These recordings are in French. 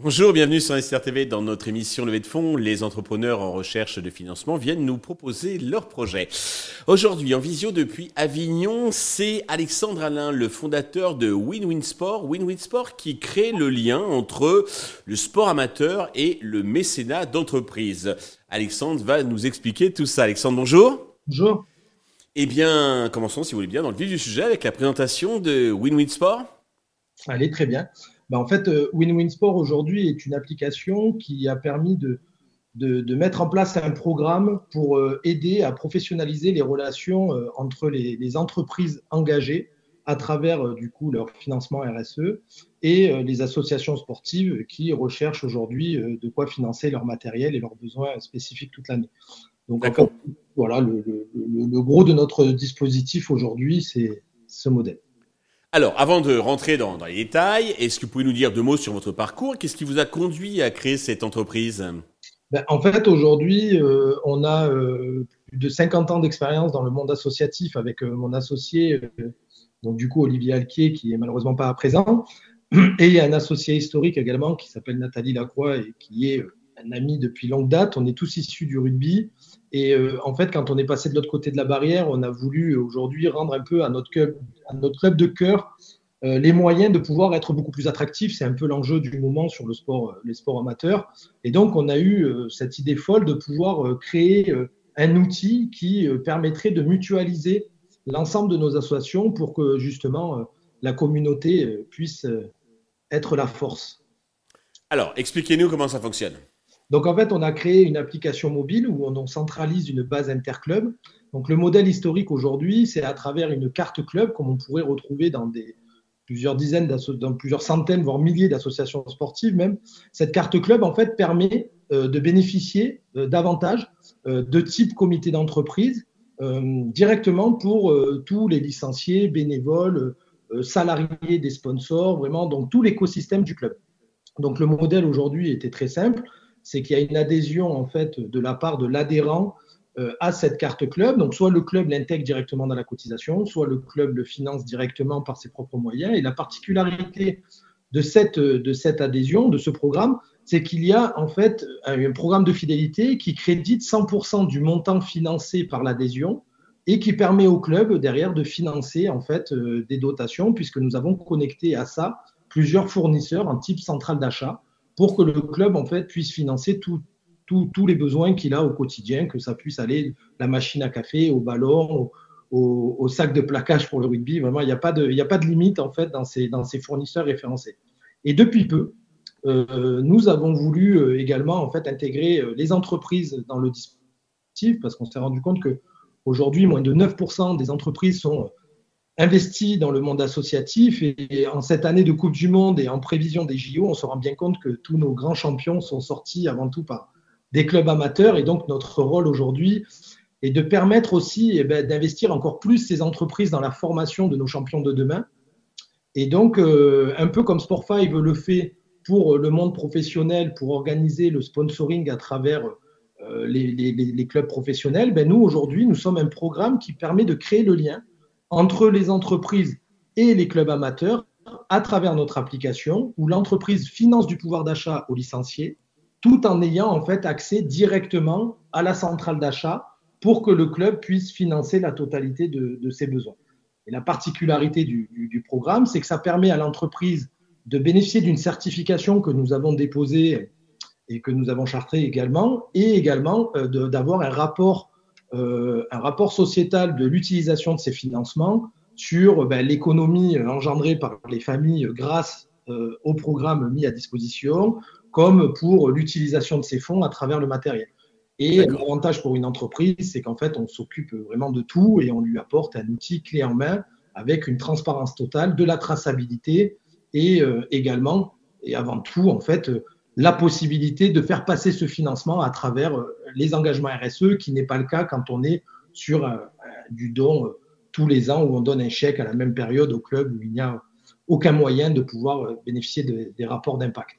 Bonjour, bienvenue sur SR TV dans notre émission Levée de fonds. Les entrepreneurs en recherche de financement viennent nous proposer leurs projets. Aujourd'hui, en visio depuis Avignon, c'est Alexandre Alain, le fondateur de Win-Win Sport qui crée le lien entre le sport amateur et le mécénat d'entreprise. Alexandre va nous expliquer tout ça. Alexandre, bonjour. Bonjour. Eh bien, commençons, si vous voulez bien, dans le vif du sujet avec la présentation de Win-Win Sport. Allez, très bien. Bah, en fait, euh, Win-Win Sport aujourd'hui est une application qui a permis de, de, mettre en place un programme pour euh, aider à professionnaliser les relations euh, entre les, entreprises engagées à travers du coup leur financement RSE et les associations sportives qui recherchent aujourd'hui de quoi financer leur matériel et leurs besoins spécifiques toute l'année. Donc voilà, le, le, gros de notre dispositif aujourd'hui, c'est ce modèle. Alors, avant de rentrer dans, les détails, est-ce que vous pouvez nous dire deux mots sur votre parcours? Qu'est-ce qui vous a conduit à créer cette entreprise? Ben, En fait, aujourd'hui, euh, on a euh, plus de 50 ans d'expérience dans le monde associatif avec euh, mon associé, donc du coup Olivier Alquier, qui est malheureusement pas présent, et un associé historique également qui s'appelle Nathalie Lacroix et qui est un ami depuis longue date. On est tous issus du rugby. Et en fait, quand on est passé de l'autre côté de la barrière, on a voulu aujourd'hui rendre un peu à notre club à de cœur euh, les moyens de pouvoir être beaucoup plus attractifs. C'est un peu l'enjeu du moment sur le sport, euh, les sports amateurs. Et donc, on a eu euh, cette idée folle de pouvoir créer un outil qui permettrait de mutualiser l'ensemble de nos associations pour que justement la communauté puisse être la force. Alors, expliquez-nous comment ça fonctionne. Donc en fait, on a créé une application mobile où on centralise une base interclub donc le modèle historique aujourd'hui, c'est à travers une carte club, comme on pourrait retrouver dans des, plusieurs dizaines, dans plusieurs centaines, voire milliers d'associations sportives même. Cette carte club, en fait, permet euh, de bénéficier euh, davantage euh, de type comité d'entreprise directement pour tous les licenciés, bénévoles, salariés des sponsors, vraiment, donc tout l'écosystème du club. Donc le modèle aujourd'hui était très simple, c'est qu'il y a une adhésion en fait de la part de l'adhérent euh, à cette carte club. Donc, soit le club l'intègre directement dans la cotisation, soit le club le finance directement par ses propres moyens. Et la particularité de cette adhésion, de ce programme, c'est qu'il y a en fait un programme de fidélité qui crédite 100% du montant financé par l'adhésion et qui permet au club derrière de financer en fait euh, des dotations puisque nous avons connecté à ça plusieurs fournisseurs en type centrale d'achat pour que le club en fait puisse financer tous les besoins qu'il a au quotidien, que ça puisse aller la machine à café, au ballon, au, sac de plaquage pour le rugby. Vraiment, il n'y a, pas de, limite en fait dans ces, fournisseurs référencés. Et depuis peu, nous avons voulu euh, également en fait intégrer euh, les entreprises dans le dispositif parce qu'on s'est rendu compte que aujourd'hui, moins de 9% des entreprises sont investies dans le monde associatif et en cette année de Coupe du Monde et en prévision des JO, on se rend bien compte que tous nos grands champions sont sortis avant tout par des clubs amateurs. Et donc, notre rôle aujourd'hui est de permettre aussi eh ben, d'investir encore plus ces entreprises dans la formation de nos champions de demain. Et donc, euh, un peu comme Sport5 le fait pour le monde professionnel, pour organiser le sponsoring à travers euh, les, clubs professionnels, ben nous, aujourd'hui, nous sommes un programme qui permet de créer le lien entre les entreprises et les clubs amateurs à travers notre application où l'entreprise finance du pouvoir d'achat aux licenciés tout en ayant en fait accès directement à la centrale d'achat pour que le club puisse financer la totalité de, ses besoins. Et la particularité du, programme, c'est que ça permet à l'entreprise de bénéficier d'une certification que nous avons déposée et que nous avons chartrée également, et également euh, d'avoir un rapport, euh, un rapport sociétal de l'utilisation de ces financements sur ben, l'économie engendrée par les familles grâce euh, au programme mis à disposition, comme pour l'utilisation de ces fonds à travers le matériel. Et l'avantage pour une entreprise, c'est qu'en fait, on s'occupe vraiment de tout et on lui apporte un outil clé en main avec une transparence totale, de la traçabilité et euh, également, et avant tout, en fait, euh, la possibilité de faire passer ce financement à travers euh, les engagements RSE, qui n'est pas le cas quand on est sur du don tous les ans où on donne un chèque à la même période au club où il n'y a aucun moyen de pouvoir bénéficier des rapports d'impact.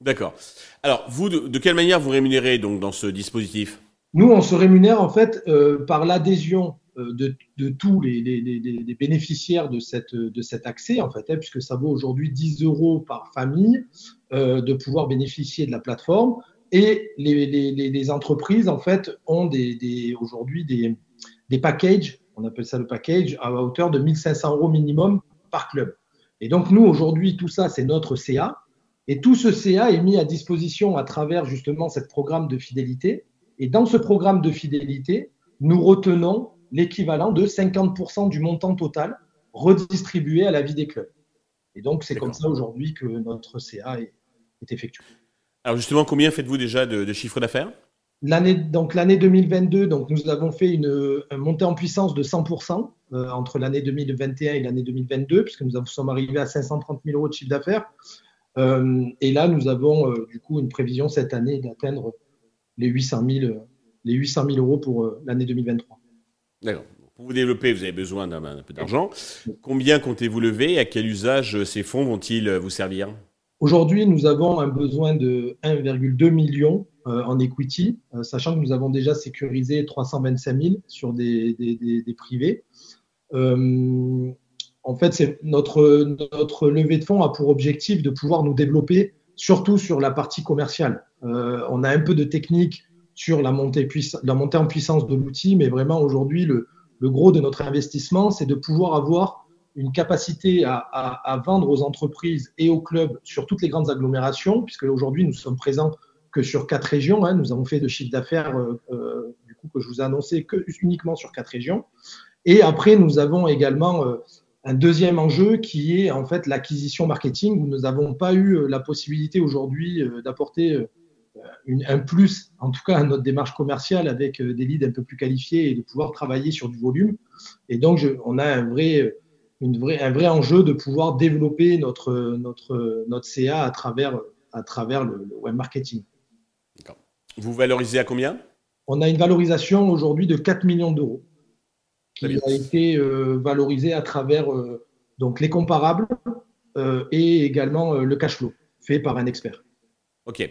D'accord. Alors, vous, de, quelle manière vous rémunérez donc dans ce dispositif? Nous, on se rémunère en fait par l'adhésion de, tous les, bénéficiaires de, cette, de cet accès, en fait, hein, puisque ça vaut aujourd'hui 10 euros par famille de pouvoir bénéficier de la plateforme. Et les, entreprises, en fait, ont des, aujourd'hui des, des packages, on appelle ça le package, à hauteur de 1500 euros minimum par club. Et donc, nous, aujourd'hui, tout ça, c'est notre CA. Et tout ce CA est mis à disposition à travers justement ce programme de fidélité. Et dans ce programme de fidélité, nous retenons l'équivalent de 50% du montant total redistribué à la vie des clubs. Et donc, c'est comme ça aujourd'hui que notre CA est, est effectué. Alors justement, combien faites-vous déjà de, chiffre d'affaires? L'année donc l'année 2022, donc nous avons fait une, montée en puissance de 100% euh, entre l'année 2021 et l'année 2022, puisque nous sommes arrivés à 530 000 euros de chiffre d'affaires. Euh, et là, nous avons euh, du coup une prévision cette année d'atteindre les 800 000, les 800 000 euros pour l'année 2023. D'accord. Pour vous développer, vous avez besoin d'un peu d'argent. Combien comptez-vous lever et à quel usage ces fonds vont-ils vous servir? Aujourd'hui, nous avons un besoin de 1,2 million euh, en equity, euh, sachant que nous avons déjà sécurisé 325 000 sur des, privés. Euh, en fait, c'est notre, notre levée de fonds a pour objectif de pouvoir nous développer surtout sur la partie commerciale. on a un peu de technique sur la montée, en puissance de l'outil, mais vraiment aujourd'hui, le, gros de notre investissement, c'est de pouvoir avoir une capacité à, vendre aux entreprises et aux clubs sur toutes les grandes agglomérations, puisque aujourd'hui nous sommes présents que sur quatre régions. Hein. nous avons fait de chiffre d'affaires euh, euh, du coup que je vous ai annoncé que uniquement sur quatre régions. Et après nous avons également euh, un deuxième enjeu qui est en fait l'acquisition marketing où nous n'avons pas eu la possibilité aujourd'hui d'apporter un plus, en tout cas à notre démarche commerciale avec des leads un peu plus qualifiés et de pouvoir travailler sur du volume. Et donc on a un vrai un vrai enjeu de pouvoir développer notre, notre, notre CA à travers, à travers le, web marketing. Vous valorisez à combien? On a une valorisation aujourd'hui de 4 millions d'euros qui a été euh, valorisée à travers euh, donc les comparables euh, et également le cash flow fait par un expert. Ok.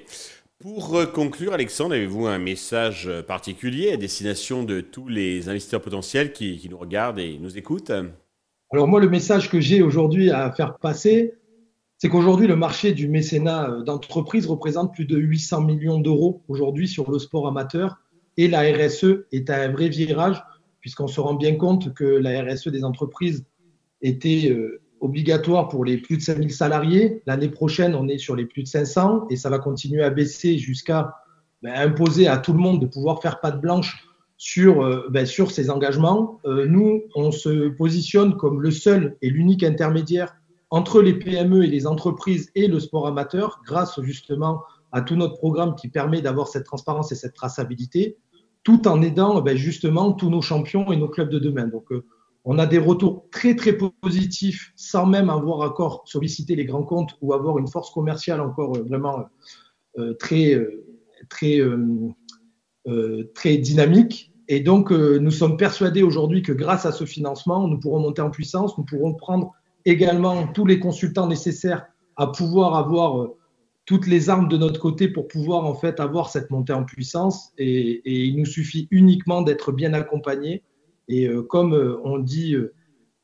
Pour conclure, Alexandre, avez-vous un message particulier à destination de tous les investisseurs potentiels qui, nous regardent et nous écoutent? Alors moi, le message que j'ai aujourd'hui à faire passer, c'est qu'aujourd'hui, le marché du mécénat euh, d'entreprise représente plus de 800 millions d'euros aujourd'hui sur le sport amateur et la RSE est à un vrai virage puisqu'on se rend bien compte que la RSE des entreprises était euh, obligatoire pour les plus de 5000 salariés. L'année prochaine, on est sur les plus de 500 et ça va continuer à baisser jusqu'à ben, imposer à tout le monde de pouvoir faire patte blanche sur, euh, ben, ces engagements. Euh, nous, on se positionne comme le seul et l'unique intermédiaire entre les PME et les entreprises et le sport amateur, grâce justement à tout notre programme qui permet d'avoir cette transparence et cette traçabilité, tout en aidant ben, justement tous nos champions et nos clubs de demain. Donc, euh, on a des retours très très positifs sans même avoir encore sollicité les grands comptes ou avoir une force commerciale encore vraiment très très très dynamique. Et donc, euh, nous sommes persuadés aujourd'hui que grâce à ce financement, nous pourrons monter en puissance, nous pourrons prendre également tous les consultants nécessaires à pouvoir avoir euh, toutes les armes de notre côté pour pouvoir en fait avoir cette montée en puissance. Et, il nous suffit uniquement d'être bien accompagné. Et euh, comme on dit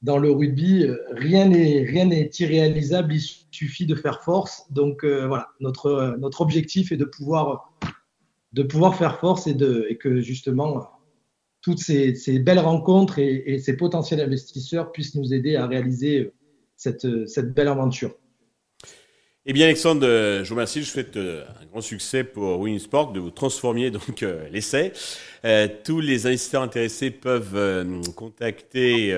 dans le rugby, rien n'est rien n'est irréalisable, il suffit de faire force. Donc voilà, notre notre objectif est de pouvoir de pouvoir faire force et de et que justement toutes ces, belles rencontres et, ces potentiels investisseurs puissent nous aider à réaliser euh, cette, cette belle aventure. Eh bien, Alexandre, euh, je vous remercie. Je souhaite euh, un grand succès pour Winsport, de vous transformer donc l'essai. tous les investisseurs intéressés peuvent contacter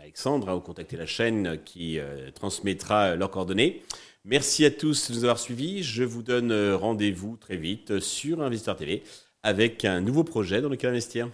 Alexandre hein, ou contacter la chaîne qui transmettra leurs coordonnées. Merci à tous de nous avoir suivis. Je vous donne rendez-vous très vite sur Investisseur TV avec un nouveau projet dans lequel investir.